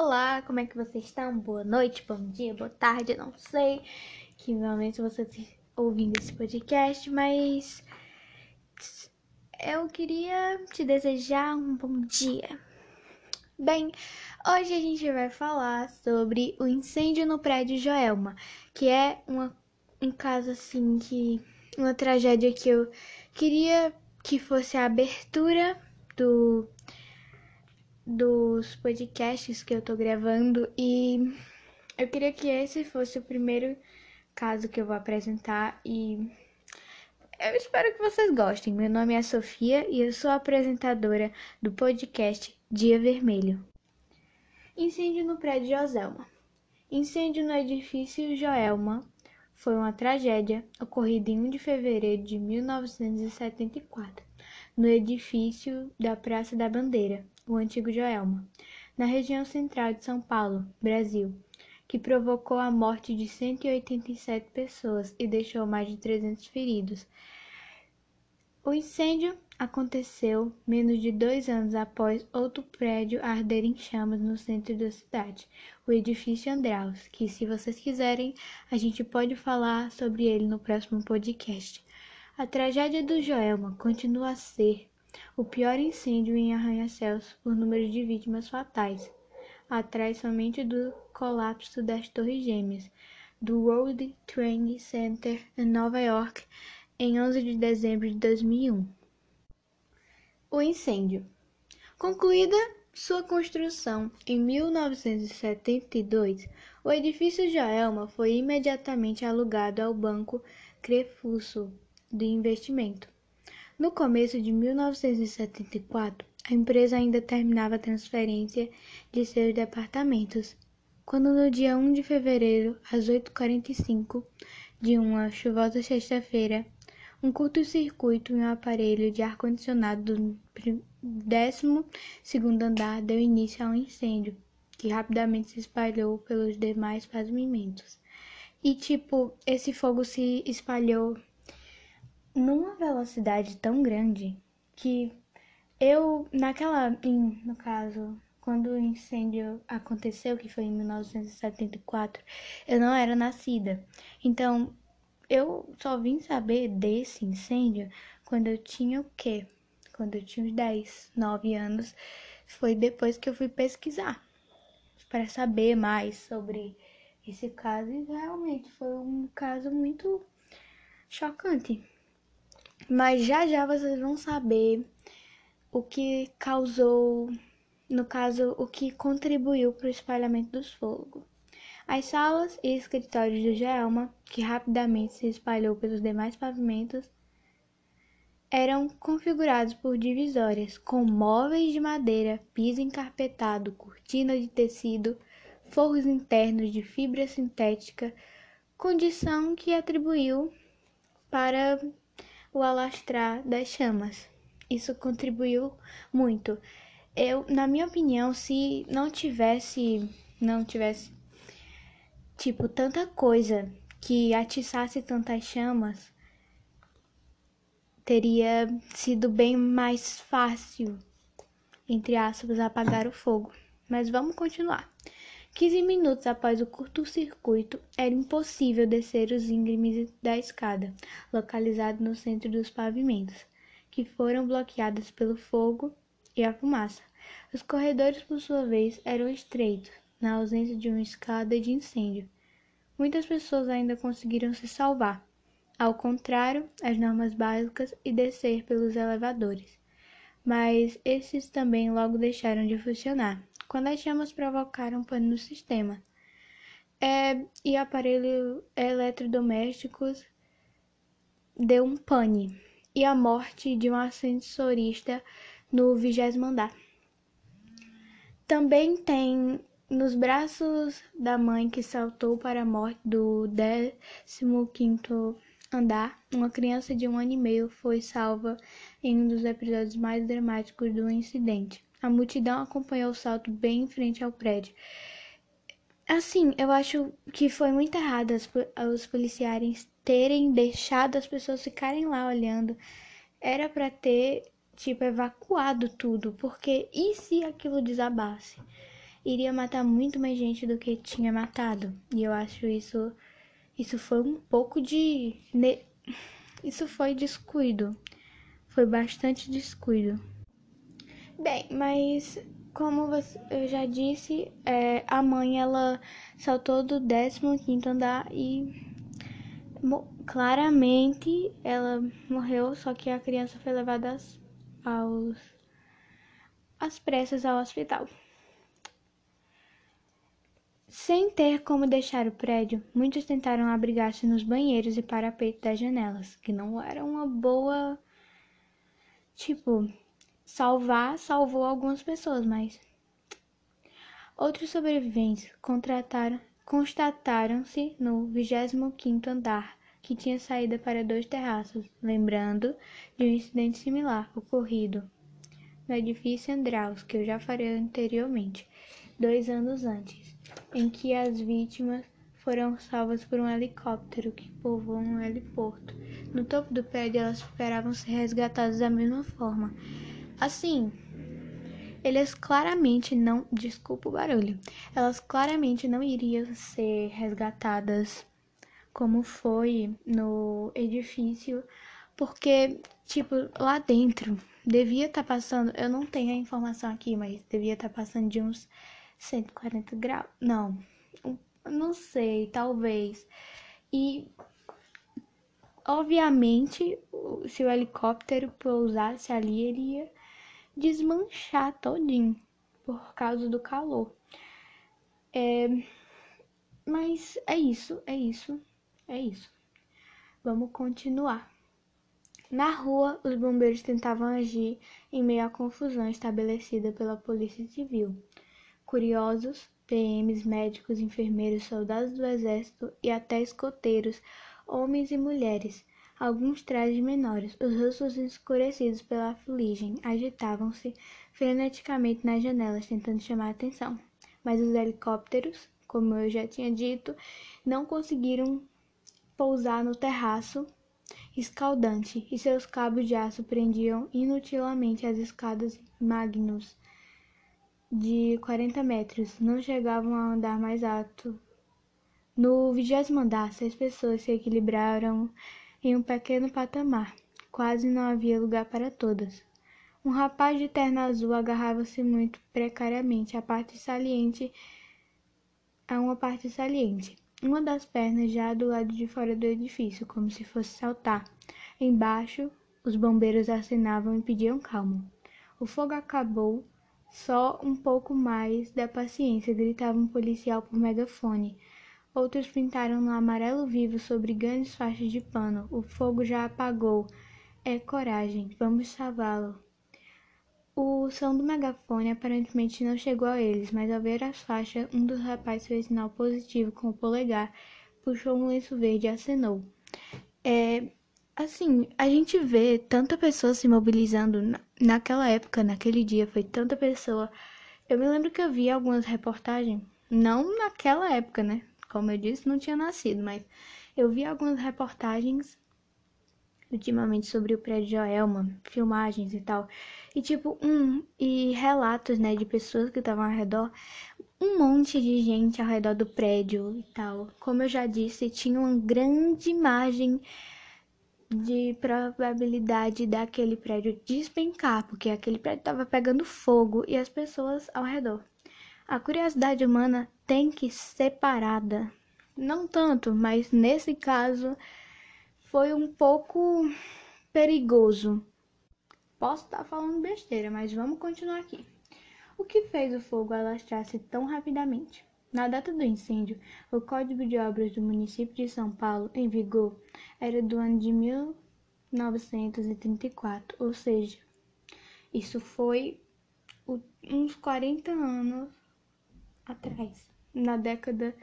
Olá, como é que vocês estão? Boa noite, bom dia, boa tarde, não sei que momento você está ouvindo esse podcast, mas eu queria te desejar um bom dia. Bem, hoje a gente vai falar sobre o incêndio no prédio Joelma, que é uma, um caso assim que uma tragédia que eu queria que fosse a abertura do dos podcasts que eu tô gravando e eu queria que esse fosse o primeiro caso que eu vou apresentar e eu espero que vocês gostem. Meu nome é Sofia e eu sou apresentadora do podcast Dia Vermelho. Incêndio no prédio Joselma. Incêndio no edifício Joelma foi uma tragédia ocorrida em 1 de fevereiro de 1974, no edifício da Praça da Bandeira, o antigo Joelma, na região central de São Paulo, Brasil, que provocou a morte de 187 pessoas e deixou mais de 300 feridos. O incêndio aconteceu menos de dois anos após outro prédio arder em chamas no centro da cidade, o edifício Andraus, que, se vocês quiserem, a gente pode falar sobre ele no próximo podcast. A tragédia do Joelma continua a ser o pior incêndio em arranha-céus por número de vítimas fatais, atrás somente do colapso das Torres Gêmeas do World Trade Center em Nova York em 11 de dezembro de 2001. O incêndio. Concluída sua construção em 1972, o edifício Joelma foi imediatamente alugado ao Banco Crefúcio de Investimento no começo de 1974, a empresa ainda terminava a transferência de seus departamentos, quando no dia 1 de fevereiro, às 8h45 de uma chuvosa sexta-feira, um curto-circuito em um aparelho de ar-condicionado do 12 andar deu início a um incêndio, que rapidamente se espalhou pelos demais pavimentos. E, tipo, esse fogo se espalhou numa velocidade tão grande que eu, naquela, em, no caso, quando o incêndio aconteceu, que foi em 1974, eu não era nascida. Então, eu só vim saber desse incêndio quando eu tinha o quê? Quando eu tinha uns 10, 9 anos. Foi depois que eu fui pesquisar para saber mais sobre esse caso e realmente foi um caso muito chocante. Mas já já vocês vão saber o que causou, no caso, o que contribuiu para o espalhamento dos fogos. As salas e escritórios do Gelma, que rapidamente se espalhou pelos demais pavimentos, eram configurados por divisórias com móveis de madeira, piso encarpetado, cortina de tecido, forros internos de fibra sintética, condição que atribuiu para o alastrar das chamas. Isso contribuiu muito. Eu, na minha opinião, se não tivesse, não tivesse tipo tanta coisa que atiçasse tantas chamas, teria sido bem mais fácil, entre aspas, apagar o fogo. Mas vamos continuar. 15 minutos após o curto-circuito, era impossível descer os íngremes da escada, localizado no centro dos pavimentos, que foram bloqueados pelo fogo e a fumaça. Os corredores, por sua vez, eram estreitos, na ausência de uma escada de incêndio. Muitas pessoas ainda conseguiram se salvar, ao contrário as normas básicas e descer pelos elevadores. Mas esses também logo deixaram de funcionar quando as chamas provocaram pane no sistema. É, e aparelhos eletrodomésticos deu um pane e a morte de um ascensorista no vigésimo andar. Também tem nos braços da mãe que saltou para a morte do 15º andar, uma criança de um ano e meio foi salva em um dos episódios mais dramáticos do incidente. A multidão acompanhou o salto bem em frente ao prédio. Assim, eu acho que foi muito errado os policiais terem deixado as pessoas ficarem lá olhando. Era para ter, tipo, evacuado tudo, porque e se aquilo desabasse? iria matar muito mais gente do que tinha matado. E eu acho isso isso foi um pouco de isso foi descuido. Foi bastante descuido. Bem, mas como eu já disse, é, a mãe ela saltou do 15 andar e claramente ela morreu, só que a criança foi levada aos às pressas ao hospital. Sem ter como deixar o prédio, muitos tentaram abrigar-se nos banheiros e parapeitos das janelas, que não era uma boa. Tipo, salvar salvou algumas pessoas, mas. Outros sobreviventes constataram-se no 25 andar, que tinha saída para dois terraços, lembrando de um incidente similar ocorrido no edifício Andraus, que eu já falei anteriormente, dois anos antes, em que as vítimas foram salvas por um helicóptero que povoou um heliporto. No topo do prédio, elas esperavam ser resgatadas da mesma forma. Assim, eles claramente não. Desculpa o barulho. Elas claramente não iriam ser resgatadas como foi no edifício, porque, tipo, lá dentro devia estar tá passando. Eu não tenho a informação aqui, mas devia estar tá passando de uns 140 graus. Não, não sei, talvez. E obviamente, se o helicóptero pousasse ali, ele ia desmanchar todinho por causa do calor. É, mas é isso, é isso, é isso. Vamos continuar. Na rua, os bombeiros tentavam agir em meio à confusão estabelecida pela Polícia Civil. Curiosos, PMs, médicos, enfermeiros, soldados do exército e até escoteiros, homens e mulheres, alguns trajes menores, os rostos escurecidos pela fuligem, agitavam-se freneticamente nas janelas, tentando chamar a atenção. Mas os helicópteros, como eu já tinha dito, não conseguiram pousar no terraço escaldante e seus cabos de aço prendiam inutilmente as escadas Magnus de 40 metros. Não chegavam a andar mais alto. No vigésimo andar, seis pessoas se equilibraram em um pequeno patamar. Quase não havia lugar para todas. Um rapaz de terno azul agarrava-se muito precariamente à parte saliente a uma parte saliente uma das pernas já do lado de fora do edifício, como se fosse saltar. Embaixo, os bombeiros assinavam e pediam calma. O fogo acabou, só um pouco mais da paciência, gritava um policial por megafone. Outros pintaram no amarelo vivo sobre grandes faixas de pano. O fogo já apagou. É coragem, vamos salvá-lo. O som do megafone aparentemente não chegou a eles, mas ao ver as faixas, um dos rapazes fez sinal positivo com o polegar, puxou um lenço verde e acenou. É, assim, a gente vê tanta pessoa se mobilizando na, naquela época, naquele dia, foi tanta pessoa. Eu me lembro que eu vi algumas reportagens, não naquela época, né? Como eu disse, não tinha nascido, mas eu vi algumas reportagens ultimamente sobre o prédio Joelma, filmagens e tal. E tipo, um e relatos, né, de pessoas que estavam ao redor, um monte de gente ao redor do prédio e tal. Como eu já disse, tinha uma grande margem de probabilidade daquele prédio despencar, porque aquele prédio estava pegando fogo e as pessoas ao redor. A curiosidade humana tem que ser parada. Não tanto, mas nesse caso foi um pouco perigoso. Posso estar falando besteira, mas vamos continuar aqui. O que fez o fogo alastrar-se tão rapidamente? Na data do incêndio, o Código de Obras do município de São Paulo, em vigor, era do ano de 1934, ou seja, isso foi uns 40 anos atrás. Na década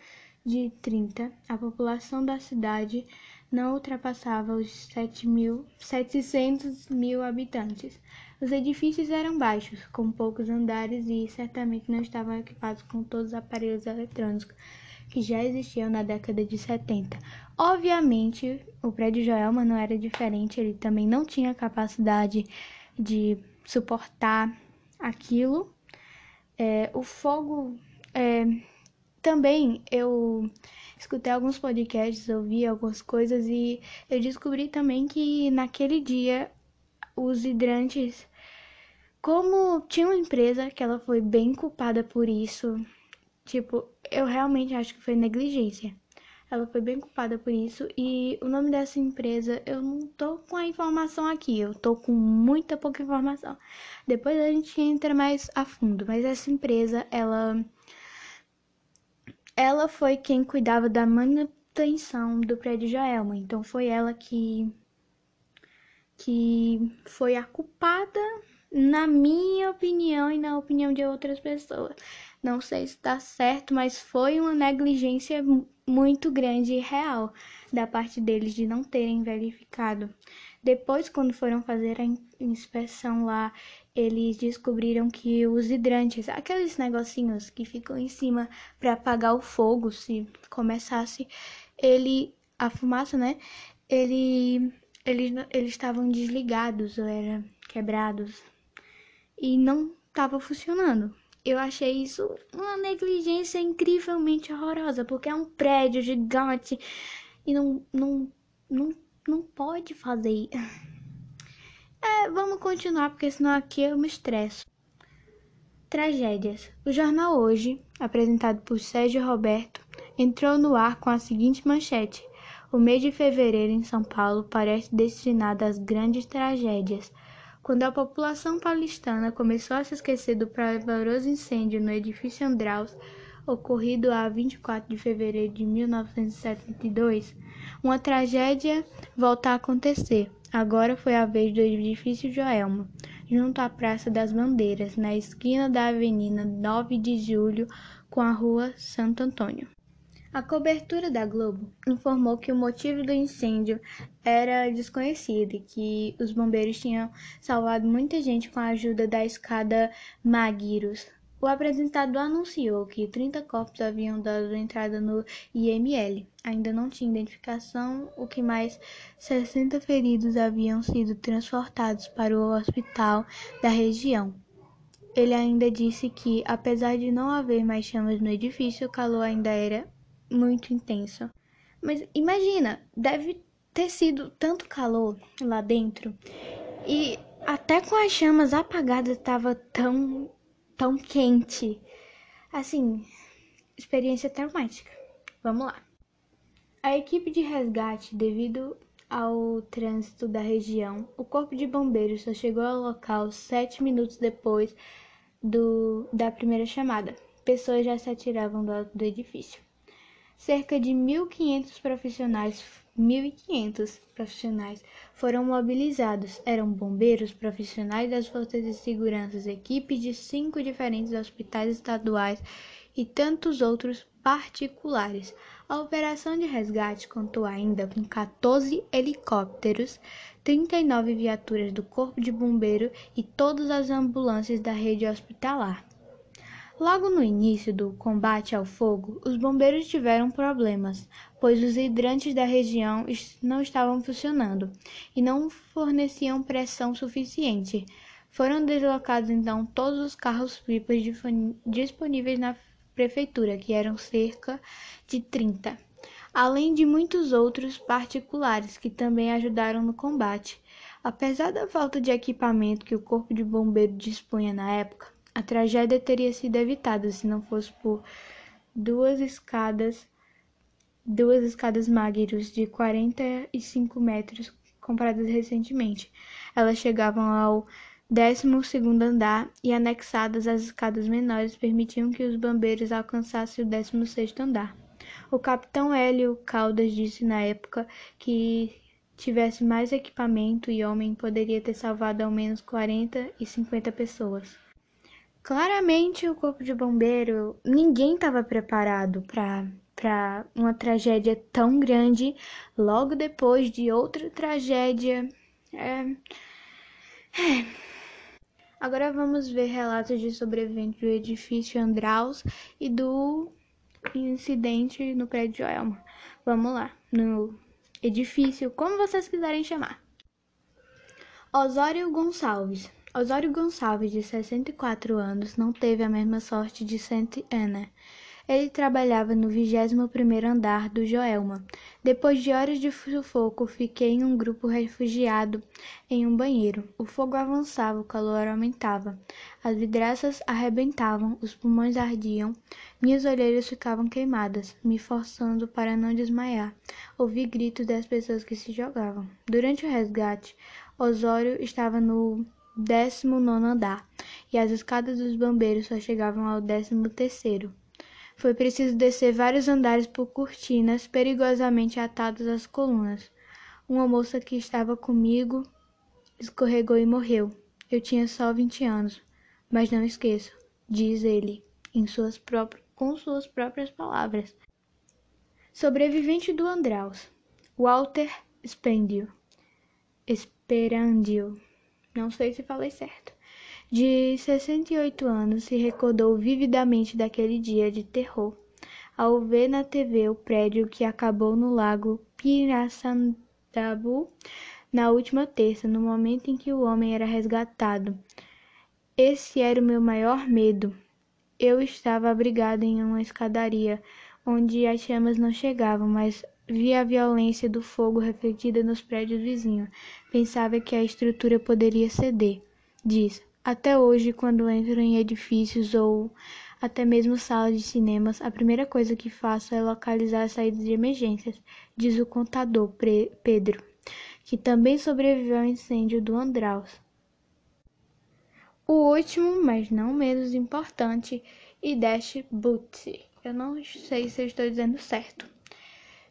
de 30, a população da cidade não ultrapassava os 7 mil, 700 mil habitantes. Os edifícios eram baixos, com poucos andares e certamente não estavam equipados com todos os aparelhos eletrônicos que já existiam na década de 70. Obviamente, o prédio Joelma não era diferente, ele também não tinha capacidade de suportar aquilo. É, o fogo É, também eu escutei alguns podcasts, ouvi algumas coisas e eu descobri também que naquele dia os hidrantes, como tinha uma empresa que ela foi bem culpada por isso, tipo, eu realmente acho que foi negligência. Ela foi bem culpada por isso e o nome dessa empresa eu não tô com a informação aqui, eu tô com muita pouca informação. Depois a gente entra mais a fundo, mas essa empresa, ela ela foi quem cuidava da manutenção do prédio Joelma, então foi ela que que foi a culpada, na minha opinião e na opinião de outras pessoas. Não sei se está certo, mas foi uma negligência muito grande e real da parte deles de não terem verificado. Depois, quando foram fazer a inspeção lá, eles descobriram que os hidrantes, aqueles negocinhos que ficam em cima para apagar o fogo se começasse, ele a fumaça, né? Ele eles eles estavam desligados ou era quebrados e não estava funcionando. Eu achei isso uma negligência incrivelmente horrorosa, porque é um prédio gigante e não, não, não, não pode fazer. É, vamos continuar, porque senão aqui eu me estresso. Tragédias. O jornal Hoje, apresentado por Sérgio Roberto, entrou no ar com a seguinte manchete: O mês de fevereiro em São Paulo parece destinado às grandes tragédias. Quando a população paulistana começou a se esquecer do pavoroso incêndio no edifício Andraus, ocorrido a 24 de fevereiro de 1972, uma tragédia volta a acontecer. Agora foi a vez do edifício Joelma, junto à Praça das Bandeiras, na esquina da Avenida 9 de Julho com a Rua Santo Antônio. A cobertura da Globo informou que o motivo do incêndio era desconhecido e que os bombeiros tinham salvado muita gente com a ajuda da escada Maguiros. O apresentador anunciou que 30 corpos haviam dado entrada no IML. Ainda não tinha identificação, o que mais 60 feridos haviam sido transportados para o hospital da região. Ele ainda disse que, apesar de não haver mais chamas no edifício, o calor ainda era muito intenso. Mas imagina, deve ter sido tanto calor lá dentro e até com as chamas apagadas estava tão tão quente. Assim, experiência traumática. Vamos lá. A equipe de resgate, devido ao trânsito da região, o corpo de bombeiros só chegou ao local sete minutos depois do, da primeira chamada. Pessoas já se atiravam do alto do edifício. Cerca de 1.500 profissionais 1.500 profissionais foram mobilizados. Eram bombeiros, profissionais das forças de segurança, equipes de cinco diferentes hospitais estaduais e tantos outros particulares. A operação de resgate contou ainda com 14 helicópteros, 39 viaturas do Corpo de Bombeiro e todas as ambulâncias da rede hospitalar. Logo no início do combate ao fogo, os bombeiros tiveram problemas, pois os hidrantes da região não estavam funcionando e não forneciam pressão suficiente. Foram deslocados então todos os carros-pipas disponíveis na prefeitura, que eram cerca de 30, além de muitos outros particulares que também ajudaram no combate. Apesar da falta de equipamento que o Corpo de Bombeiro dispunha na época, a tragédia teria sido evitada se não fosse por duas escadas, duas escadas Magirus de 45 metros compradas recentemente. Elas chegavam ao 12 andar e anexadas às escadas menores permitiam que os bombeiros alcançassem o 16 andar. O capitão Hélio Caldas disse na época que tivesse mais equipamento e homem poderia ter salvado ao menos 40 e 50 pessoas. Claramente, o corpo de bombeiro, ninguém estava preparado para para uma tragédia tão grande logo depois de outra tragédia. É... É. Agora vamos ver relatos de sobreviventes do edifício Andraus e do incidente no prédio Elma. Vamos lá, no edifício, como vocês quiserem chamar. Osório Gonçalves, Osório Gonçalves, de 64 anos, não teve a mesma sorte de Saint Anna. Ele trabalhava no 21º andar do Joelma. Depois de horas de sufoco, fiquei em um grupo refugiado em um banheiro. O fogo avançava, o calor aumentava. As vidraças arrebentavam, os pulmões ardiam, minhas orelhas ficavam queimadas, me forçando para não desmaiar. Ouvi gritos das pessoas que se jogavam. Durante o resgate, Osório estava no 19 andar e as escadas dos bombeiros só chegavam ao 13 terceiro. Foi preciso descer vários andares por cortinas perigosamente atadas às colunas. Uma moça que estava comigo escorregou e morreu. Eu tinha só vinte anos, mas não esqueço, diz ele, suas com suas próprias palavras. Sobrevivente do Andraus, Walter Spendio. Esperandio. Não sei se falei certo de 68 anos, se recordou vividamente daquele dia de terror, ao ver na TV o prédio que acabou no lago Pirassandabu na última terça, no momento em que o homem era resgatado. Esse era o meu maior medo. Eu estava abrigado em uma escadaria onde as chamas não chegavam, mas via a violência do fogo refletida nos prédios vizinhos. Pensava que a estrutura poderia ceder. Diz: até hoje, quando entro em edifícios ou até mesmo salas de cinemas, a primeira coisa que faço é localizar as saídas de emergências, diz o contador Pedro, que também sobreviveu ao incêndio do Andraus. O último, mas não menos importante, Idesh Butsi. Eu não sei se estou dizendo certo.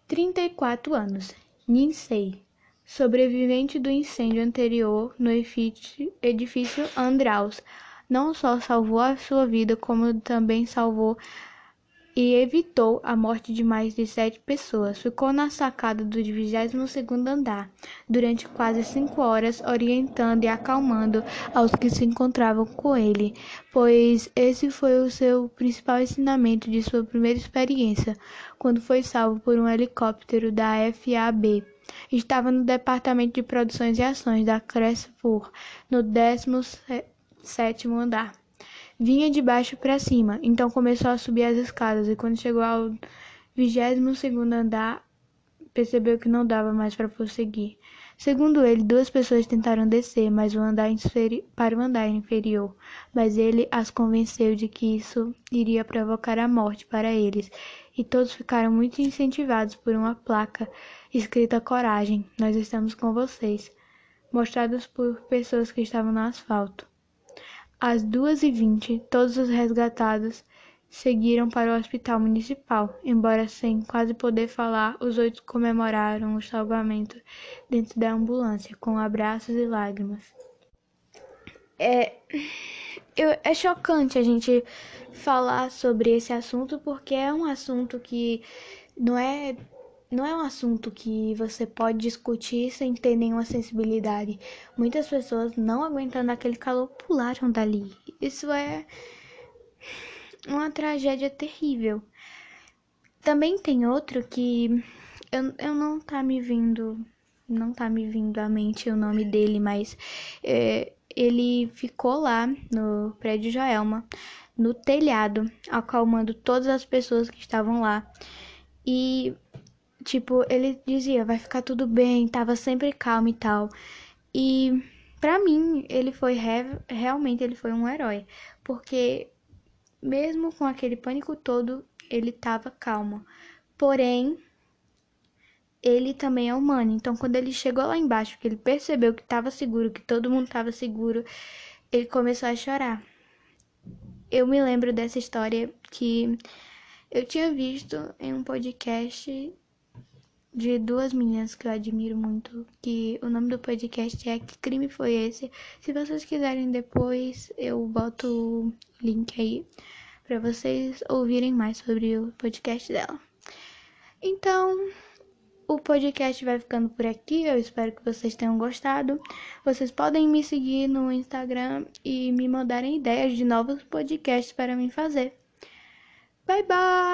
34 anos. Ninsei sobrevivente do incêndio anterior no edifício Andraus, não só salvou a sua vida, como também salvou e evitou a morte de mais de sete pessoas. Ficou na sacada do 22º andar durante quase cinco horas, orientando e acalmando aos que se encontravam com ele, pois esse foi o seu principal ensinamento de sua primeira experiência, quando foi salvo por um helicóptero da FAB. Estava no departamento de produções e ações da Cresfor, no 17 andar. Vinha de baixo para cima, então começou a subir as escadas e quando chegou ao 22 andar, percebeu que não dava mais para prosseguir. Segundo ele, duas pessoas tentaram descer mas o andar para o andar inferior, mas ele as convenceu de que isso iria provocar a morte para eles, e todos ficaram muito incentivados por uma placa escrita Coragem, nós estamos com vocês, mostradas por pessoas que estavam no asfalto. Às duas e vinte, todos os resgatados seguiram para o hospital municipal. Embora sem quase poder falar, os oito comemoraram o salvamento dentro da ambulância, com abraços e lágrimas. É, eu, é chocante a gente falar sobre esse assunto porque é um assunto que não é não é um assunto que você pode discutir sem ter nenhuma sensibilidade. Muitas pessoas, não aguentando aquele calor, pularam dali. Isso é uma tragédia terrível. Também tem outro que eu, eu não tá me vindo, não tá me vindo à mente o nome dele, mas é, ele ficou lá no prédio Joelma, no telhado, acalmando todas as pessoas que estavam lá. E Tipo, ele dizia, vai ficar tudo bem, tava sempre calmo e tal. E para mim, ele foi re... realmente ele foi um herói, porque mesmo com aquele pânico todo, ele tava calmo. Porém, ele também é humano. Então, quando ele chegou lá embaixo, que ele percebeu que estava seguro, que todo mundo estava seguro, ele começou a chorar. Eu me lembro dessa história que eu tinha visto em um podcast de duas meninas que eu admiro muito, que o nome do podcast é Que Crime Foi Esse? Se vocês quiserem depois, eu boto o link aí para vocês ouvirem mais sobre o podcast dela. Então, o podcast vai ficando por aqui. Eu espero que vocês tenham gostado. Vocês podem me seguir no Instagram e me mandarem ideias de novos podcasts para mim fazer. Bye bye!